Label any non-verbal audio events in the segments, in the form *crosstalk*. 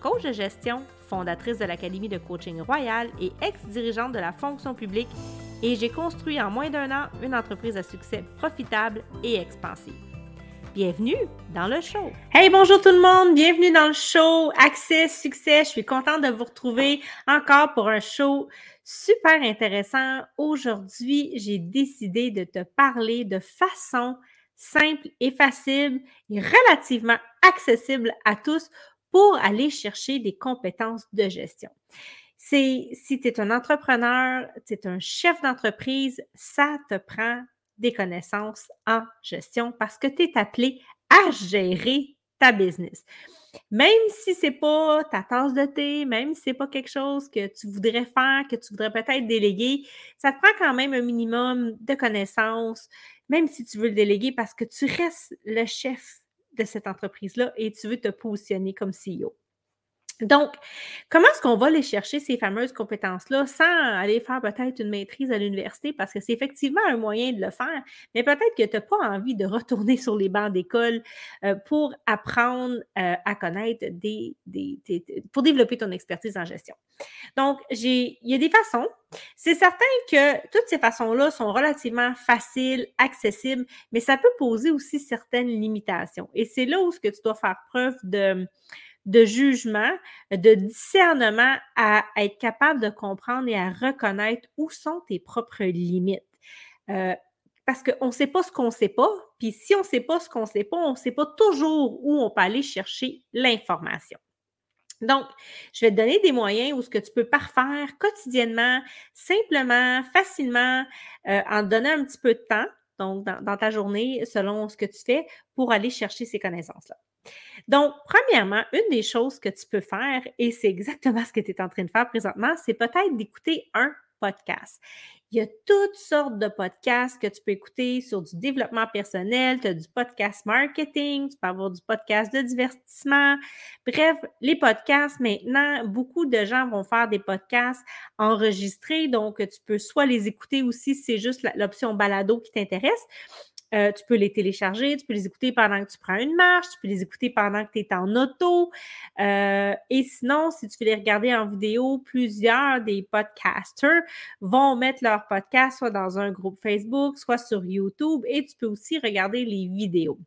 coach de gestion fondatrice de l'Académie de coaching royal et ex-dirigeante de la fonction publique, et j'ai construit en moins d'un an une entreprise à succès profitable et expansive. Bienvenue dans le show. Hey, bonjour tout le monde, bienvenue dans le show Accès Succès. Je suis contente de vous retrouver encore pour un show super intéressant. Aujourd'hui, j'ai décidé de te parler de façon simple et facile et relativement accessible à tous pour aller chercher des compétences de gestion. C'est si tu es un entrepreneur, tu es un chef d'entreprise, ça te prend des connaissances en gestion parce que tu es appelé à gérer ta business. Même si ce n'est pas ta tasse de thé, même si ce n'est pas quelque chose que tu voudrais faire, que tu voudrais peut-être déléguer, ça te prend quand même un minimum de connaissances, même si tu veux le déléguer parce que tu restes le chef de cette entreprise-là et tu veux te positionner comme CEO. Donc, comment est-ce qu'on va aller chercher ces fameuses compétences-là sans aller faire peut-être une maîtrise à l'université? Parce que c'est effectivement un moyen de le faire, mais peut-être que tu n'as pas envie de retourner sur les bancs d'école euh, pour apprendre euh, à connaître des, pour développer ton expertise en gestion. Donc, il y a des façons. C'est certain que toutes ces façons-là sont relativement faciles, accessibles, mais ça peut poser aussi certaines limitations. Et c'est là où ce que tu dois faire preuve de de jugement, de discernement à, être capable de comprendre et à reconnaître où sont tes propres limites. Euh, parce qu'on ne sait pas ce qu'on ne sait pas, puis si on ne sait pas ce qu'on ne sait pas, on ne sait pas toujours où on peut aller chercher l'information. Donc, je vais te donner des moyens où ce que tu peux parfaire quotidiennement, simplement, facilement, euh, en donnant un petit peu de temps, donc dans, ta journée, selon ce que tu fais, pour aller chercher ces connaissances-là. Donc, premièrement, une des choses que tu peux faire, et c'est exactement ce que tu es en train de faire présentement, c'est peut-être d'écouter un podcast. Il y a toutes sortes de podcasts que tu peux écouter sur du développement personnel, tu as du podcast marketing, tu peux avoir du podcast de divertissement. Bref, les podcasts, maintenant, beaucoup de gens vont faire des podcasts enregistrés, donc tu peux soit les écouter aussi si c'est juste l'option balado qui t'intéresse, euh, tu peux les télécharger, tu peux les écouter pendant que tu prends une marche, tu peux les écouter pendant que tu es en auto. Euh, et sinon, si tu veux les regarder en vidéo, plusieurs des podcasters vont mettre leur podcast soit dans un groupe Facebook, soit sur YouTube et tu peux aussi regarder les vidéos.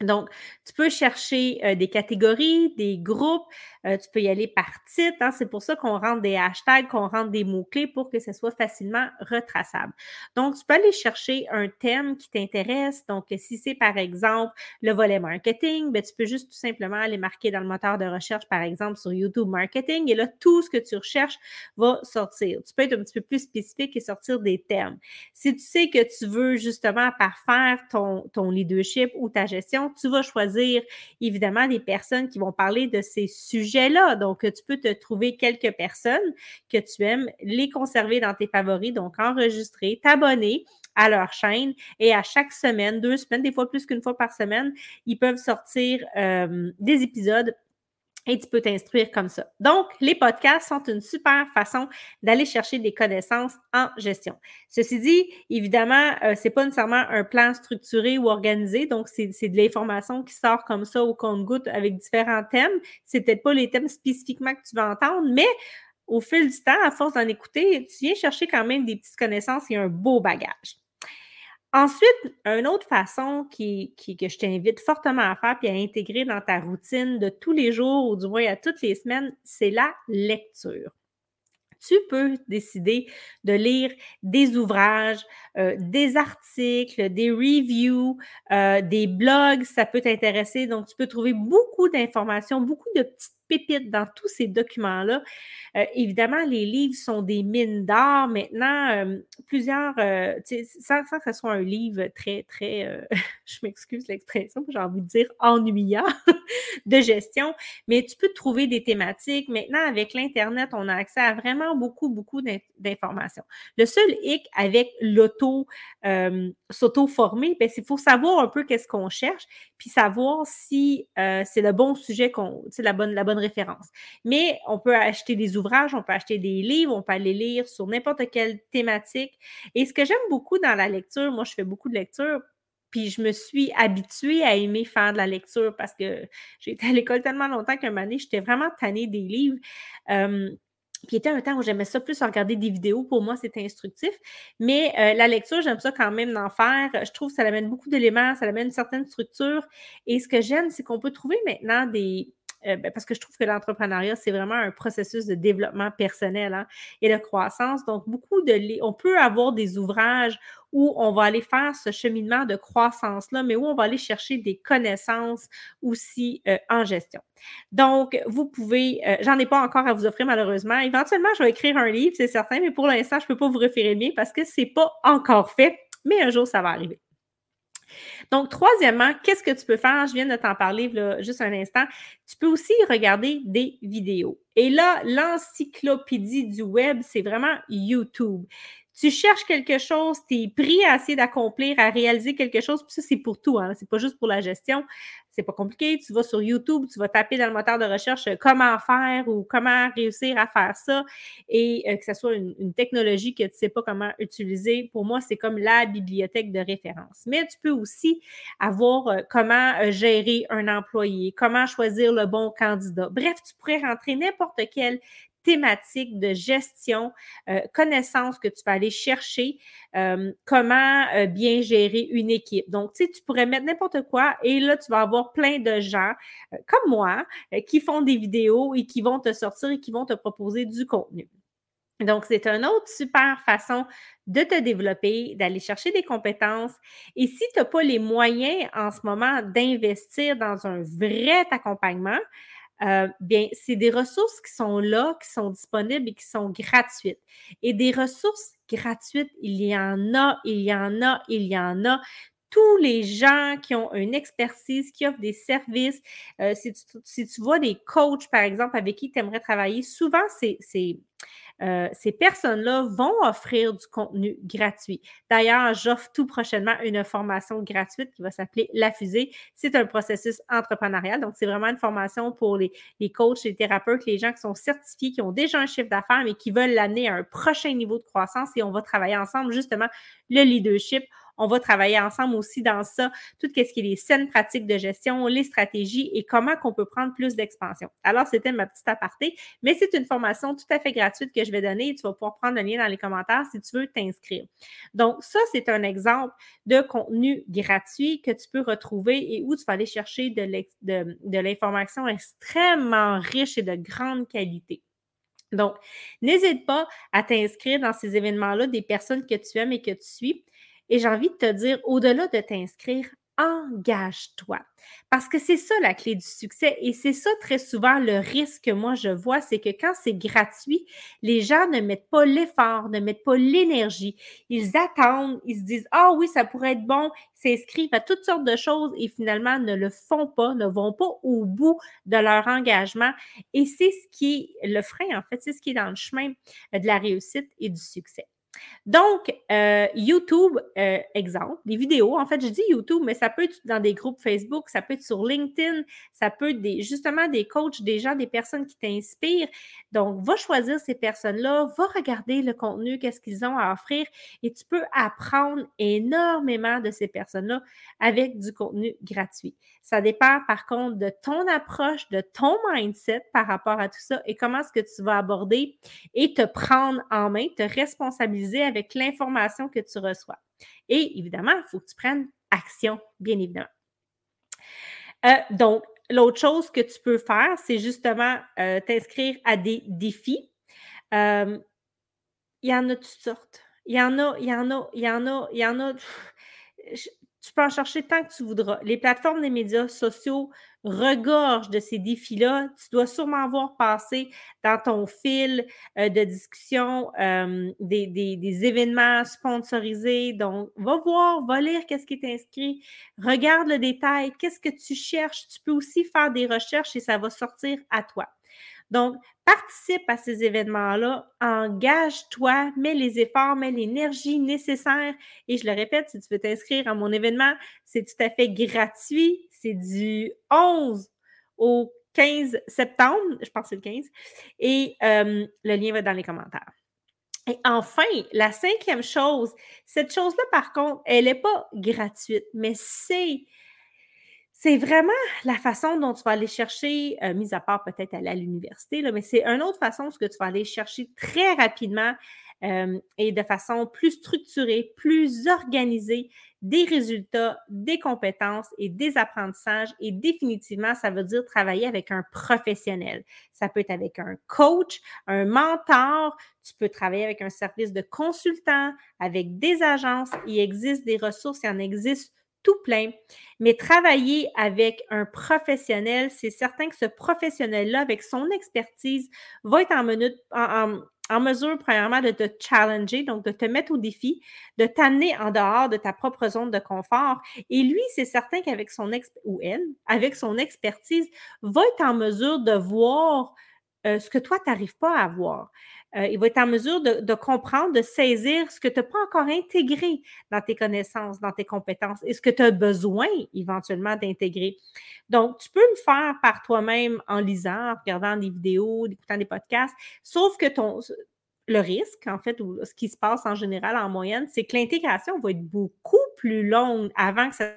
Donc, tu peux chercher euh, des catégories, des groupes, euh, tu peux y aller par titre. Hein. c'est pour ça qu'on rentre des hashtags, qu'on rentre des mots-clés pour que ce soit facilement retraçable. Donc, tu peux aller chercher un thème qui t'intéresse. Donc, si c'est par exemple le volet marketing, ben, tu peux juste tout simplement aller marquer dans le moteur de recherche, par exemple, sur YouTube Marketing. Et là, tout ce que tu recherches va sortir. Tu peux être un petit peu plus spécifique et sortir des termes. Si tu sais que tu veux justement parfaire ton, ton leadership ou ta gestion, tu vas choisir évidemment des personnes qui vont parler de ces sujets-là. Donc, tu peux te trouver quelques personnes que tu aimes, les conserver dans tes favoris, donc enregistrer, t'abonner à leur chaîne et à chaque semaine, deux semaines, des fois plus qu'une fois par semaine, ils peuvent sortir euh, des épisodes et tu peux t'instruire comme ça. Donc, les podcasts sont une super façon d'aller chercher des connaissances en gestion. Ceci dit, évidemment, euh, c'est pas nécessairement un plan structuré ou organisé, donc c'est de l'information qui sort comme ça au compte-goutte avec différents thèmes. C'est peut-être pas les thèmes spécifiquement que tu vas entendre, mais au fil du temps, à force d'en écouter, tu viens chercher quand même des petites connaissances et un beau bagage. Ensuite, une autre façon qui, que je t'invite fortement à faire puis à intégrer dans ta routine de tous les jours ou du moins à toutes les semaines, c'est la lecture. Tu peux décider de lire des ouvrages, euh, des articles, des reviews, euh, des blogs, ça peut t'intéresser. Donc, tu peux trouver beaucoup d'informations, beaucoup de petites pépites dans tous ces documents-là. Euh, évidemment, les livres sont des mines d'art. Maintenant, euh, plusieurs, euh, sans, sans, que ce soit un livre très, très, *laughs* je m'excuse l'expression, j'ai envie de dire ennuyant *laughs* de gestion, mais tu peux trouver des thématiques. Maintenant, avec l'Internet, on a accès à vraiment beaucoup, beaucoup d'informations. Le seul hic avec l'auto, s'auto-former, ben, c'est qu'il faut savoir un peu qu'est-ce qu'on cherche, puis savoir si c'est le bon sujet, qu'on, la bonne, la bonne référence. Mais on peut acheter des ouvrages, on peut acheter des livres, on peut aller lire sur n'importe quelle thématique. Et ce que j'aime beaucoup dans la lecture, moi, je fais beaucoup de lecture, puis je me suis habituée à aimer faire de la lecture parce que j'ai été à l'école tellement longtemps qu'un donné, j'étais vraiment tannée des livres. Puis il était un temps où j'aimais ça plus regarder des vidéos. Pour moi, c'était instructif. Mais euh, la lecture, j'aime ça quand même d'en faire. Je trouve que ça amène beaucoup d'éléments, ça amène une certaine structure. Et ce que j'aime, c'est qu'on peut trouver maintenant des, euh, ben, parce que je trouve que l'entrepreneuriat, c'est vraiment un processus de développement personnel hein, et de croissance. Donc, beaucoup de... On peut avoir des ouvrages où on va aller faire ce cheminement de croissance-là, mais où on va aller chercher des connaissances aussi euh, en gestion. Donc, vous pouvez, euh, j'en ai pas encore à vous offrir malheureusement. Éventuellement, je vais écrire un livre, c'est certain, mais pour l'instant, je ne peux pas vous référer le mien parce que c'est pas encore fait, mais un jour, ça va arriver. Donc, troisièmement, qu'est-ce que tu peux faire? Je viens de t'en parler juste un instant. Tu peux aussi regarder des vidéos. Et là, l'encyclopédie du web, c'est vraiment YouTube tu cherches quelque chose, tu es pris à essayer d'accomplir, à réaliser quelque chose, puis ça, c'est pour tout, hein, c'est pas juste pour la gestion. C'est pas compliqué. Tu vas sur YouTube, tu vas taper dans le moteur de recherche euh, comment faire ou comment réussir à faire ça et euh, que ce soit une, technologie que tu sais pas comment utiliser. Pour moi, c'est comme la bibliothèque de référence. Mais tu peux aussi avoir euh, comment gérer un employé, comment choisir le bon candidat. Bref, tu pourrais rentrer n'importe quel thématiques de gestion, euh, connaissances que tu vas aller chercher, euh, comment euh, bien gérer une équipe. Donc, tu sais, tu pourrais mettre n'importe quoi et là, tu vas avoir plein de gens comme moi qui font des vidéos et qui vont te sortir et qui vont te proposer du contenu. Donc, c'est une autre super façon de te développer, d'aller chercher des compétences. Et si tu n'as pas les moyens en ce moment d'investir dans un vrai accompagnement, euh, bien, c'est des ressources qui sont là, qui sont disponibles et qui sont gratuites. Et des ressources gratuites, il y en a, il y en a, il y en a tous les gens qui ont une expertise, qui offrent des services. Euh, si, tu, si, tu, vois des coachs, par exemple, avec qui tu aimerais travailler, souvent, c'est euh, ces personnes-là vont offrir du contenu gratuit. D'ailleurs, j'offre tout prochainement une formation gratuite qui va s'appeler La Fusée. C'est un processus entrepreneurial, donc c'est vraiment une formation pour les, les coachs, les thérapeutes, les gens qui sont certifiés, qui ont déjà un chiffre d'affaires, mais qui veulent l'amener à un prochain niveau de croissance et on va travailler ensemble justement le leadership on va travailler ensemble aussi dans ça, tout ce qui est les saines pratiques de gestion, les stratégies et comment qu'on peut prendre plus d'expansion. Alors, c'était ma petite aparté, mais c'est une formation tout à fait gratuite que je vais donner. Tu vas pouvoir prendre le lien dans les commentaires si tu veux t'inscrire. Donc, ça, c'est un exemple de contenu gratuit que tu peux retrouver et où tu vas aller chercher de l'information extrêmement riche et de grande qualité. Donc, n'hésite pas à t'inscrire dans ces événements-là des personnes que tu aimes et que tu suis. Et j'ai envie de te dire, au-delà de t'inscrire, engage-toi. Parce que c'est ça la clé du succès et c'est ça très souvent le risque que moi je vois, c'est que quand c'est gratuit, les gens ne mettent pas l'effort, ne mettent pas l'énergie. Ils attendent, ils se disent Ah oui, ça pourrait être bon, s'inscrivent à toutes sortes de choses et finalement ne le font pas, ne vont pas au bout de leur engagement. Et c'est ce qui est le frein, en fait, c'est ce qui est dans le chemin de la réussite et du succès. Donc, euh, YouTube, euh, exemple, des vidéos. En fait, je dis YouTube, mais ça peut être dans des groupes Facebook, ça peut être sur LinkedIn, ça peut être justement des coachs, des gens, des personnes qui t'inspirent. Donc, va choisir ces personnes-là, va regarder le contenu, qu'est-ce qu'ils ont à offrir et tu peux apprendre énormément de ces personnes-là avec du contenu gratuit. Ça dépend par contre de ton approche, de ton mindset par rapport à tout ça et comment est-ce que tu vas aborder et te prendre en main, te responsabiliser avec l'information que tu reçois. Et évidemment, il faut que tu prennes action, bien évidemment. Euh, donc, l'autre chose que tu peux faire, c'est justement euh, t'inscrire à des défis. Euh, il y en a toutes sortes. Il y en a, il y en a, il y en a, il y en a. tu peux en chercher tant que tu voudras. Les plateformes des médias sociaux regorge de ces défis-là. Tu dois sûrement voir passer dans ton fil euh, de discussion euh, des, des, événements sponsorisés. Donc, va voir, va lire qu'est-ce qui est inscrit, regarde le détail, qu'est-ce que tu cherches? Tu peux aussi faire des recherches et ça va sortir à toi. Donc, participe à ces événements-là, engage-toi, mets les efforts, mets l'énergie nécessaire. Et je le répète, si tu veux t'inscrire à mon événement, c'est tout à fait gratuit. C'est du 11 au 15 septembre, je pense que c'est le 15, et euh, le lien va dans les commentaires. Et enfin, la cinquième chose, cette chose-là, par contre, elle n'est pas gratuite, mais c'est c'est vraiment la façon dont tu vas aller chercher, euh, mis à part peut-être aller à l'université, mais c'est une autre façon ce que tu vas aller chercher très rapidement euh, et de façon plus structurée, plus organisée, des résultats, des compétences et des apprentissages. Et définitivement, ça veut dire travailler avec un professionnel. Ça peut être avec un coach, un mentor. Tu peux travailler avec un service de consultant, avec des agences. Il existe des ressources, il en existe tout plein. Mais travailler avec un professionnel, c'est certain que ce professionnel-là, avec son expertise, va être en, mesure, premièrement, de te challenger, donc de te mettre au défi, de t'amener en dehors de ta propre zone de confort. Et lui, c'est certain qu'avec son ou elle, avec son expertise, va être en mesure de voir euh, ce que toi, tu n'arrives pas à voir. Euh, il va être en mesure de, comprendre, de saisir ce que tu n'as pas encore intégré dans tes connaissances, dans tes compétences et ce que tu as besoin éventuellement d'intégrer. Donc, tu peux le faire par toi-même en lisant, en regardant des vidéos, en écoutant des podcasts, sauf que le risque, en fait, ou ce qui se passe en général en moyenne, c'est que l'intégration va être beaucoup plus longue avant que ça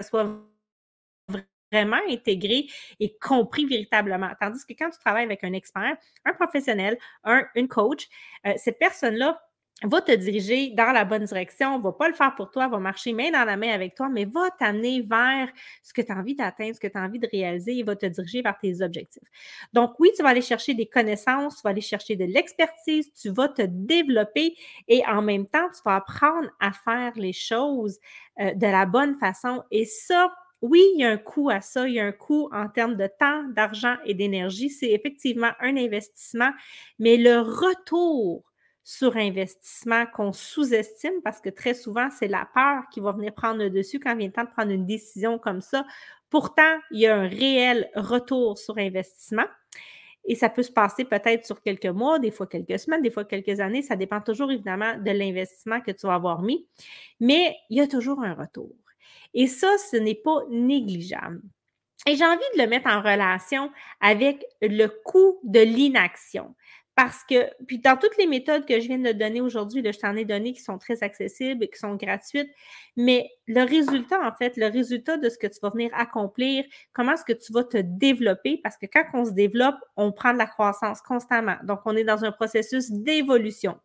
soit vraiment intégré et compris véritablement. Tandis que quand tu travailles avec un expert, un professionnel, un, une coach, euh, cette personne-là va te diriger dans la bonne direction, va pas le faire pour toi, va marcher main dans la main avec toi, mais va t'amener vers ce que tu as envie d'atteindre, ce que tu as envie de réaliser et va te diriger vers tes objectifs. Donc oui, tu vas aller chercher des connaissances, tu vas aller chercher de l'expertise, tu vas te développer et en même temps, tu vas apprendre à faire les choses euh, de la bonne façon et ça, oui, il y a un coût à ça, il y a un coût en termes de temps, d'argent et d'énergie. C'est effectivement un investissement, mais le retour sur investissement qu'on sous-estime parce que très souvent, c'est la peur qui va venir prendre le dessus quand vient le temps de prendre une décision comme ça. Pourtant, il y a un réel retour sur investissement. Et ça peut se passer peut-être sur quelques mois, des fois quelques semaines, des fois quelques années. Ça dépend toujours évidemment de l'investissement que tu vas avoir mis. Mais il y a toujours un retour. Et ça, ce n'est pas négligeable. Et j'ai envie de le mettre en relation avec le coût de l'inaction. Parce que, puis dans toutes les méthodes que je viens de donner aujourd'hui, je t'en ai donné qui sont très accessibles qui sont gratuites, mais le résultat, en fait, le résultat de ce que tu vas venir accomplir, comment est-ce que tu vas te développer, parce que quand on se développe, on prend de la croissance constamment. Donc, on est dans un processus d'évolution.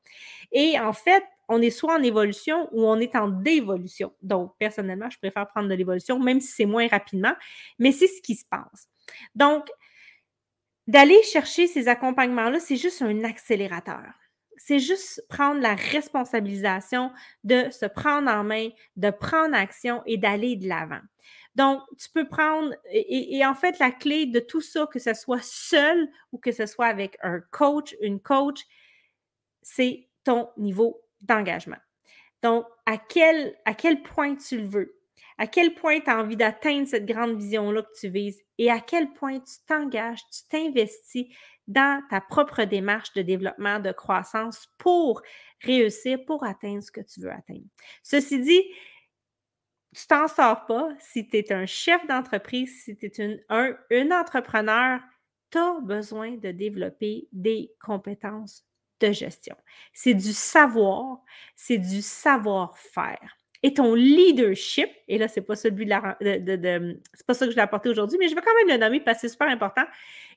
Et en fait, on est soit en évolution ou on est en dévolution. Donc, personnellement, je préfère prendre de l'évolution, même si c'est moins rapidement, mais c'est ce qui se passe. Donc, d'aller chercher ces accompagnements-là, c'est juste un accélérateur. C'est juste prendre la responsabilisation de se prendre en main, de prendre action et d'aller de l'avant. Donc, tu peux prendre, et, en fait, la clé de tout ça, que ce soit seul ou que ce soit avec un coach, une coach, c'est ton niveau d'engagement. Donc, à quel, point tu le veux? À quel point tu as envie d'atteindre cette grande vision-là que tu vises? Et à quel point tu t'engages, tu t'investis dans ta propre démarche de développement, de croissance pour réussir, pour atteindre ce que tu veux atteindre. Ceci dit, tu t'en sors pas si tu es un chef d'entreprise, si tu es un, entrepreneur, tu as besoin de développer des compétences de gestion. C'est du savoir, c'est du savoir-faire. Et ton leadership, et là, c'est pas celui de la. De, c'est pas ça que je vais apporter aujourd'hui, mais je vais quand même le nommer parce que c'est super important.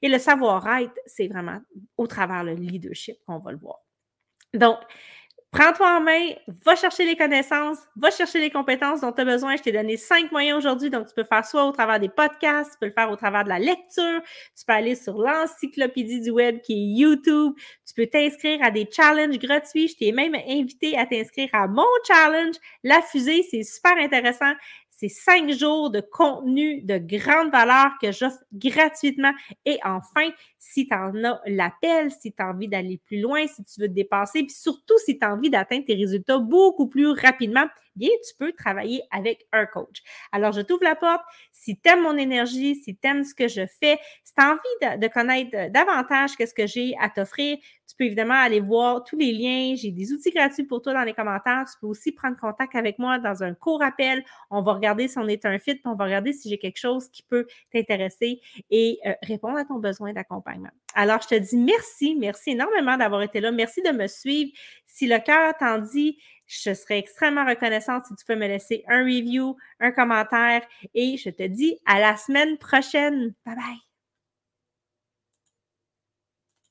Et le savoir-être, c'est vraiment au travers le leadership qu'on va le voir. Donc, Prends-toi en main, va chercher les connaissances, va chercher les compétences dont tu as besoin. Je t'ai donné cinq moyens aujourd'hui, donc tu peux faire soit au travers des podcasts, tu peux le faire au travers de la lecture, tu peux aller sur l'encyclopédie du web qui est YouTube, tu peux t'inscrire à des challenges gratuits. Je t'ai même invité à t'inscrire à mon challenge, la fusée, c'est super intéressant C'est cinq jours de contenu de grande valeur que j'offre gratuitement. Et enfin, si tu en as l'appel, si tu as envie d'aller plus loin, si tu veux te dépasser, puis surtout si tu as envie d'atteindre tes résultats beaucoup plus rapidement, bien, tu peux travailler avec un coach. Alors, je t'ouvre la porte. Si tu aimes mon énergie, si tu aimes ce que je fais, si tu as envie de, connaître davantage qu'est-ce que j'ai à t'offrir, tu peux évidemment aller voir tous les liens. J'ai des outils gratuits pour toi dans les commentaires. Tu peux aussi prendre contact avec moi dans un court appel. On va regarder si on est un fit, puis on va regarder si j'ai quelque chose qui peut t'intéresser et euh, répondre à ton besoin d'accompagnement. Alors, je te dis merci, merci énormément d'avoir été là. Merci de me suivre. Si le cœur t'en dit, je serais extrêmement reconnaissante si tu peux me laisser un review, un commentaire et je te dis à la semaine prochaine. Bye bye.